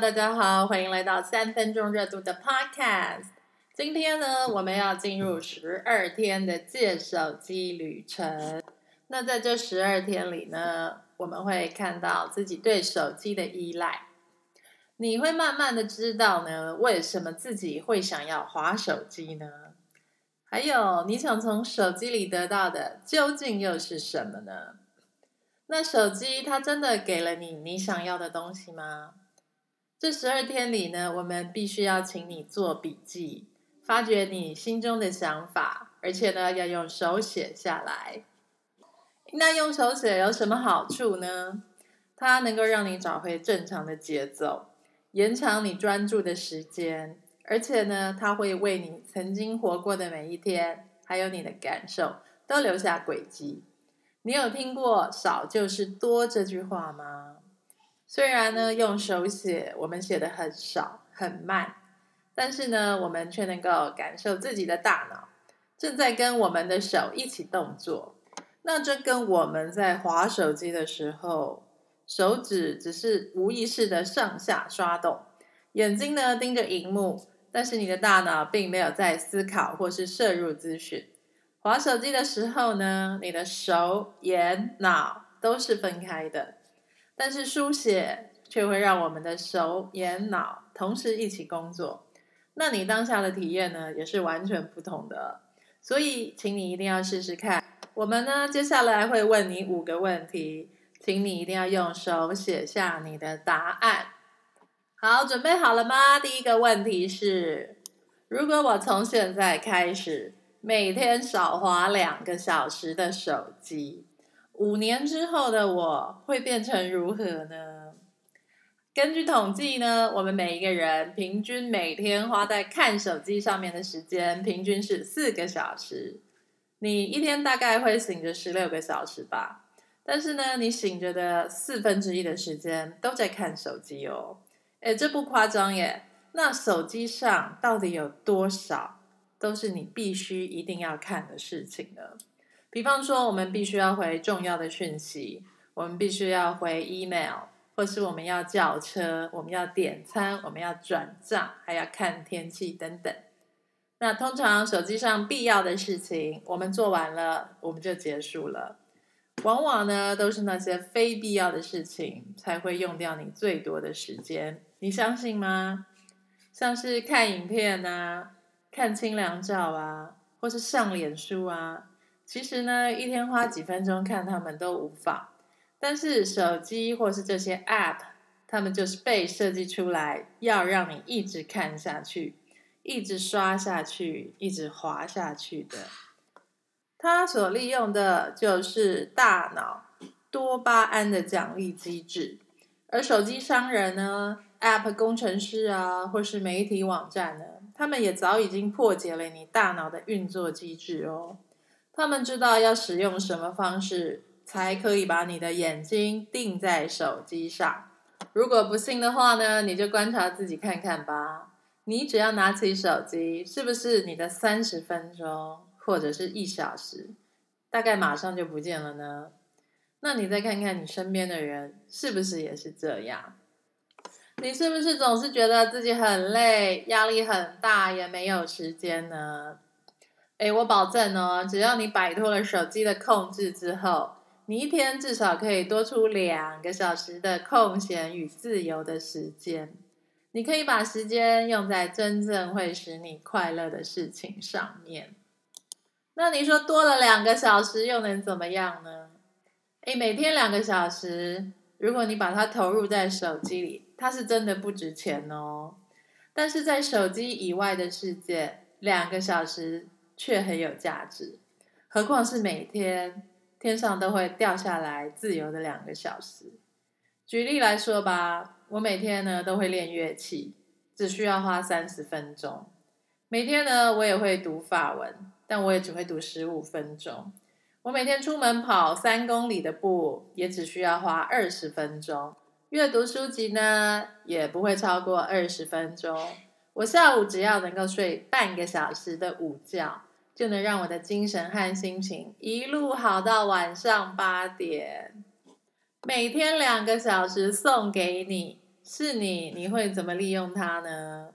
大家好，欢迎来到三分钟热度的 Podcast。今天呢，我们要进入十二天的借手机旅程。那在这十二天里呢，我们会看到自己对手机的依赖。你会慢慢的知道呢，为什么自己会想要划手机呢？还有，你想从手机里得到的究竟又是什么呢？那手机它真的给了你你想要的东西吗？这十二天里呢，我们必须要请你做笔记，发掘你心中的想法，而且呢，要用手写下来。那用手写有什么好处呢？它能够让你找回正常的节奏，延长你专注的时间，而且呢，它会为你曾经活过的每一天，还有你的感受，都留下轨迹。你有听过“少就是多”这句话吗？虽然呢，用手写我们写的很少很慢，但是呢，我们却能够感受自己的大脑正在跟我们的手一起动作。那这跟我们在划手机的时候，手指只是无意识的上下刷动，眼睛呢盯着荧幕，但是你的大脑并没有在思考或是摄入资讯。划手机的时候呢，你的手、眼、脑都是分开的，但是书写却会让我们的手、眼、脑同时一起工作。那你当下的体验呢，也是完全不同的。所以，请你一定要试试看。我们呢，接下来会问你五个问题，请你一定要用手写下你的答案。好，准备好了吗？第一个问题是：如果我从现在开始。每天少花两个小时的手机，五年之后的我会变成如何呢？根据统计呢，我们每一个人平均每天花在看手机上面的时间平均是四个小时。你一天大概会醒着十六个小时吧？但是呢，你醒着的四分之一的时间都在看手机哦。哎，这不夸张耶。那手机上到底有多少？都是你必须一定要看的事情呢。比方说，我们必须要回重要的讯息，我们必须要回 email，或是我们要叫车，我们要点餐，我们要转账，还要看天气等等。那通常手机上必要的事情，我们做完了，我们就结束了。往往呢，都是那些非必要的事情才会用掉你最多的时间。你相信吗？像是看影片啊。看清凉照啊，或是上脸书啊，其实呢，一天花几分钟看他们都无妨。但是手机或是这些 App，他们就是被设计出来要让你一直看下去，一直刷下去，一直滑下去的。它所利用的就是大脑多巴胺的奖励机制，而手机商人呢，App 工程师啊，或是媒体网站呢。他们也早已经破解了你大脑的运作机制哦。他们知道要使用什么方式才可以把你的眼睛定在手机上。如果不信的话呢，你就观察自己看看吧。你只要拿起手机，是不是你的三十分钟或者是一小时，大概马上就不见了呢？那你再看看你身边的人，是不是也是这样？你是不是总是觉得自己很累，压力很大，也没有时间呢？哎，我保证哦，只要你摆脱了手机的控制之后，你一天至少可以多出两个小时的空闲与自由的时间。你可以把时间用在真正会使你快乐的事情上面。那你说多了两个小时又能怎么样呢？哎，每天两个小时，如果你把它投入在手机里。它是真的不值钱哦，但是在手机以外的世界，两个小时却很有价值。何况是每天天上都会掉下来自由的两个小时。举例来说吧，我每天呢都会练乐器，只需要花三十分钟。每天呢我也会读法文，但我也只会读十五分钟。我每天出门跑三公里的步，也只需要花二十分钟。阅读书籍呢，也不会超过二十分钟。我下午只要能够睡半个小时的午觉，就能让我的精神和心情一路好到晚上八点。每天两个小时送给你，是你，你会怎么利用它呢？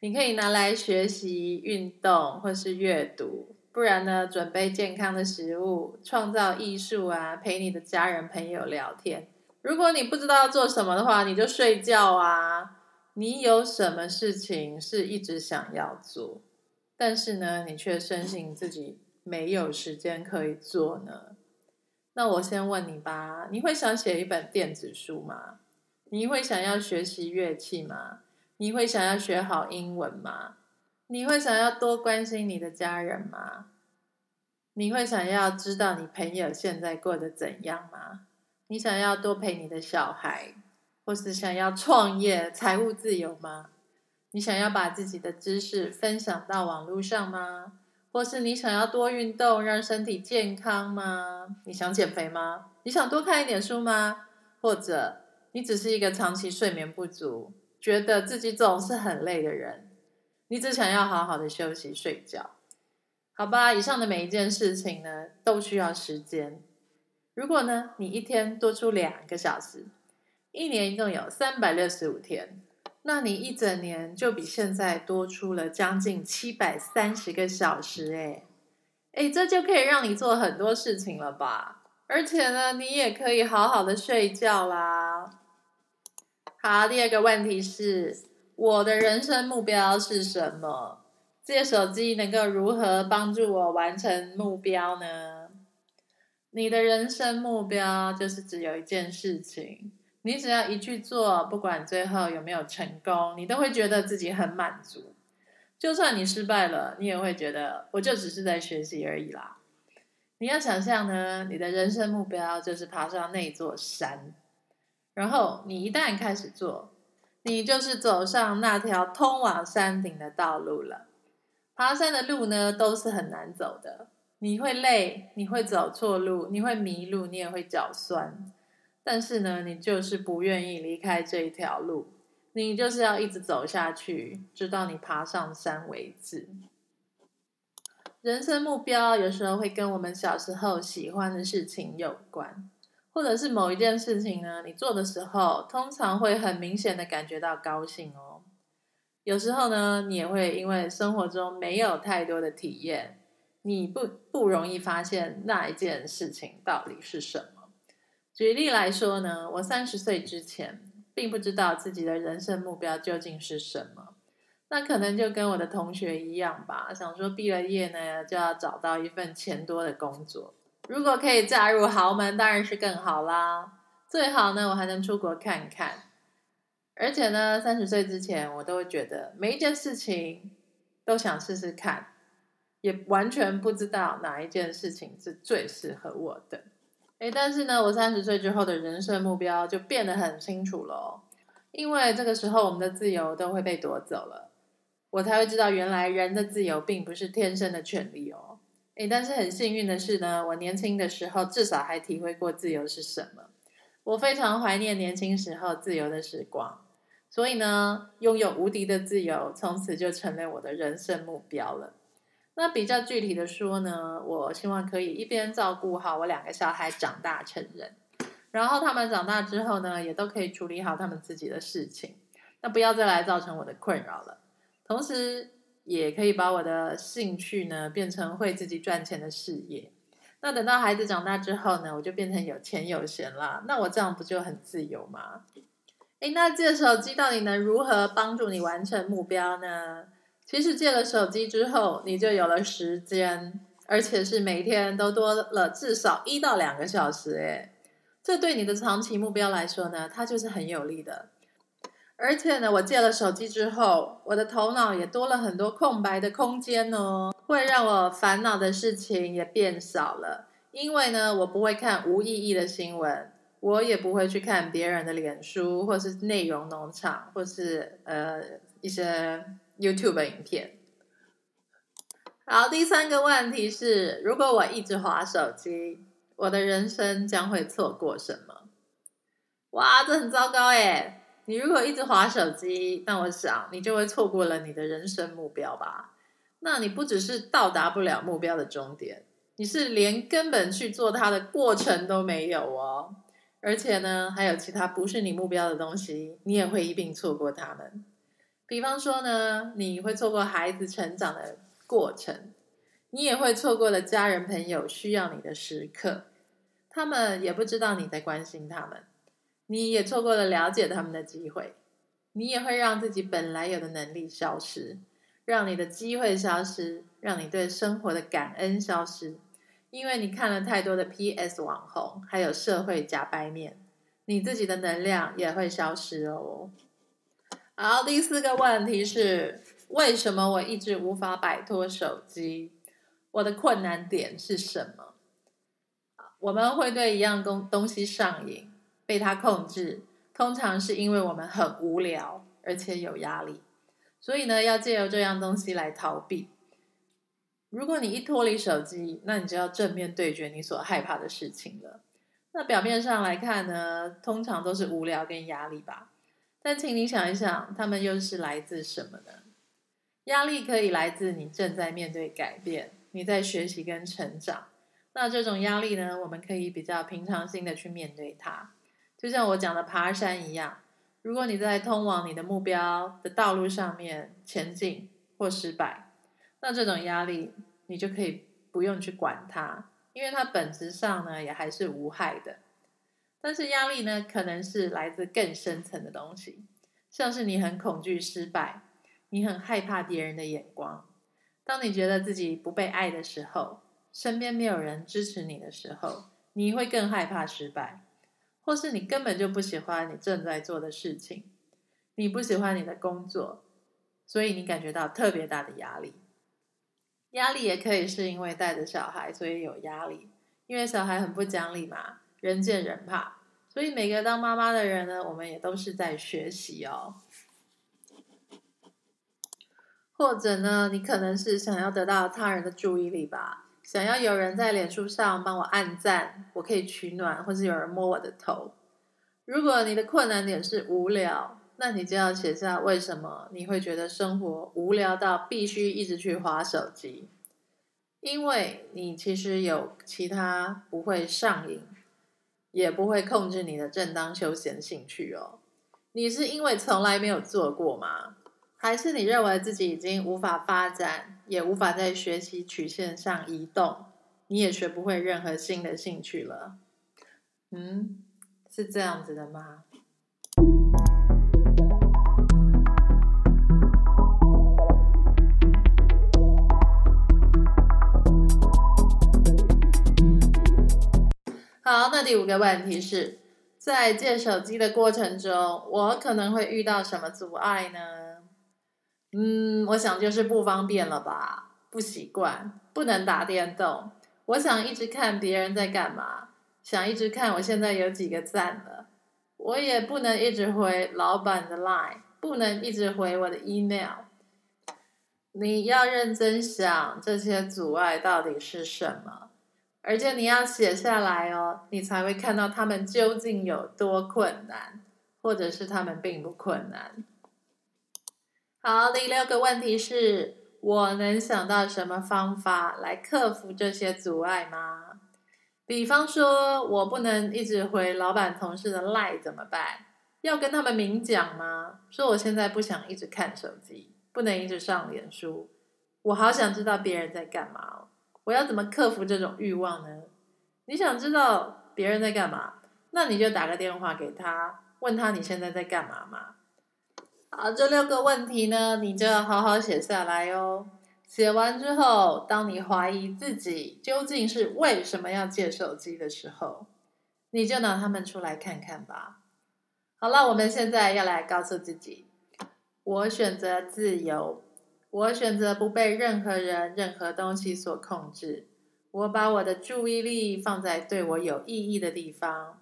你可以拿来学习、运动或是阅读，不然呢，准备健康的食物、创造艺术啊，陪你的家人朋友聊天。如果你不知道要做什么的话，你就睡觉啊。你有什么事情是一直想要做，但是呢，你却深信自己没有时间可以做呢？那我先问你吧，你会想写一本电子书吗？你会想要学习乐器吗？你会想要学好英文吗？你会想要多关心你的家人吗？你会想要知道你朋友现在过得怎样吗？你想要多陪你的小孩？或是想要创业、财务自由吗？你想要把自己的知识分享到网络上吗？或是你想要多运动，让身体健康吗？你想减肥吗？你想多看一点书吗？或者你只是一个长期睡眠不足，觉得自己总是很累的人？你只想要好好的休息睡觉？好吧，以上的每一件事情呢，都需要时间。如果呢，你一天多出两个小时。一年一共有三百六十五天，那你一整年就比现在多出了将近七百三十个小时，哎，哎，这就可以让你做很多事情了吧？而且呢，你也可以好好的睡觉啦。好，第二个问题是，我的人生目标是什么？这手机能够如何帮助我完成目标呢？你的人生目标就是只有一件事情。你只要一去做，不管最后有没有成功，你都会觉得自己很满足。就算你失败了，你也会觉得我就只是在学习而已啦。你要想象呢，你的人生目标就是爬上那座山，然后你一旦开始做，你就是走上那条通往山顶的道路了。爬山的路呢，都是很难走的，你会累，你会走错路，你会迷路，你也会脚酸。但是呢，你就是不愿意离开这一条路，你就是要一直走下去，直到你爬上山为止。人生目标有时候会跟我们小时候喜欢的事情有关，或者是某一件事情呢，你做的时候，通常会很明显的感觉到高兴哦。有时候呢，你也会因为生活中没有太多的体验，你不不容易发现那一件事情到底是什么。举例来说呢，我三十岁之前并不知道自己的人生目标究竟是什么，那可能就跟我的同学一样吧，想说毕了业呢就要找到一份钱多的工作，如果可以嫁入豪门当然是更好啦，最好呢我还能出国看看，而且呢三十岁之前我都会觉得每一件事情都想试试看，也完全不知道哪一件事情是最适合我的。哎，但是呢，我三十岁之后的人生目标就变得很清楚了，因为这个时候我们的自由都会被夺走了，我才会知道原来人的自由并不是天生的权利哦。哎，但是很幸运的是呢，我年轻的时候至少还体会过自由是什么，我非常怀念年轻时候自由的时光，所以呢，拥有无敌的自由，从此就成了我的人生目标了。那比较具体的说呢，我希望可以一边照顾好我两个小孩长大成人，然后他们长大之后呢，也都可以处理好他们自己的事情，那不要再来造成我的困扰了。同时，也可以把我的兴趣呢变成会自己赚钱的事业。那等到孩子长大之后呢，我就变成有钱有闲啦。那我这样不就很自由吗？哎，那这手机到底能如何帮助你完成目标呢？其实借了手机之后，你就有了时间，而且是每天都多了至少一到两个小时。诶这对你的长期目标来说呢，它就是很有利的。而且呢，我借了手机之后，我的头脑也多了很多空白的空间哦，会让我烦恼的事情也变少了。因为呢，我不会看无意义的新闻，我也不会去看别人的脸书，或是内容农场，或是呃一些。YouTube 影片。好，第三个问题是：如果我一直滑手机，我的人生将会错过什么？哇，这很糟糕哎！你如果一直滑手机，那我想你就会错过了你的人生目标吧？那你不只是到达不了目标的终点，你是连根本去做它的过程都没有哦。而且呢，还有其他不是你目标的东西，你也会一并错过他们。比方说呢，你会错过孩子成长的过程，你也会错过了家人朋友需要你的时刻，他们也不知道你在关心他们，你也错过了了解他们的机会，你也会让自己本来有的能力消失，让你的机会消失，让你对生活的感恩消失。因为你看了太多的 PS 网红，还有社会假白面，你自己的能量也会消失哦。好，第四个问题是：为什么我一直无法摆脱手机？我的困难点是什么？我们会对一样东东西上瘾，被它控制，通常是因为我们很无聊，而且有压力，所以呢，要借由这样东西来逃避。如果你一脱离手机，那你就要正面对决你所害怕的事情了。那表面上来看呢，通常都是无聊跟压力吧。但请你想一想，他们又是来自什么呢？压力可以来自你正在面对改变，你在学习跟成长。那这种压力呢，我们可以比较平常心的去面对它。就像我讲的爬山一样，如果你在通往你的目标的道路上面前进或失败。那这种压力，你就可以不用去管它，因为它本质上呢也还是无害的。但是压力呢，可能是来自更深层的东西，像是你很恐惧失败，你很害怕别人的眼光。当你觉得自己不被爱的时候，身边没有人支持你的时候，你会更害怕失败，或是你根本就不喜欢你正在做的事情，你不喜欢你的工作，所以你感觉到特别大的压力。压力也可以是因为带着小孩，所以有压力。因为小孩很不讲理嘛，人见人怕。所以每个当妈妈的人呢，我们也都是在学习哦。或者呢，你可能是想要得到他人的注意力吧，想要有人在脸书上帮我按赞，我可以取暖，或是有人摸我的头。如果你的困难点是无聊。那你就要写下为什么你会觉得生活无聊到必须一直去划手机？因为你其实有其他不会上瘾，也不会控制你的正当休闲兴趣哦。你是因为从来没有做过吗？还是你认为自己已经无法发展，也无法在学习曲线上移动，你也学不会任何新的兴趣了？嗯，是这样子的吗？好，那第五个问题是在借手机的过程中，我可能会遇到什么阻碍呢？嗯，我想就是不方便了吧，不习惯，不能打电动。我想一直看别人在干嘛，想一直看我现在有几个赞了。我也不能一直回老板的 line，不能一直回我的 email。你要认真想这些阻碍到底是什么。而且你要写下来哦，你才会看到他们究竟有多困难，或者是他们并不困难。好，第六个问题是我能想到什么方法来克服这些阻碍吗？比方说，我不能一直回老板同事的赖怎么办？要跟他们明讲吗？说我现在不想一直看手机，不能一直上脸书，我好想知道别人在干嘛哦。我要怎么克服这种欲望呢？你想知道别人在干嘛？那你就打个电话给他，问他你现在在干嘛嘛。好，这六个问题呢，你就要好好写下来哦。写完之后，当你怀疑自己究竟是为什么要借手机的时候，你就拿他们出来看看吧。好了，我们现在要来告诉自己：我选择自由。我选择不被任何人、任何东西所控制。我把我的注意力放在对我有意义的地方。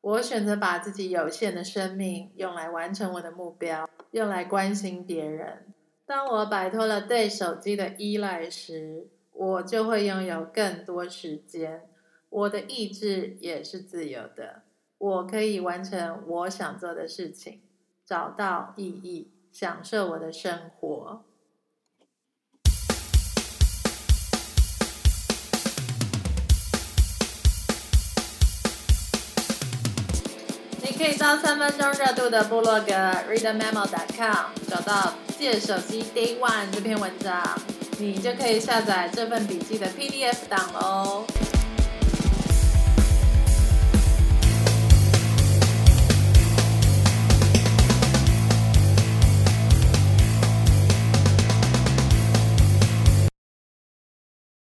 我选择把自己有限的生命用来完成我的目标，用来关心别人。当我摆脱了对手机的依赖时，我就会拥有更多时间。我的意志也是自由的。我可以完成我想做的事情，找到意义，享受我的生活。你可以到三分钟热度的部落格 readmemo.com 找到借手机 Day One 这篇文章，你就可以下载这份笔记的 PDF 档喽。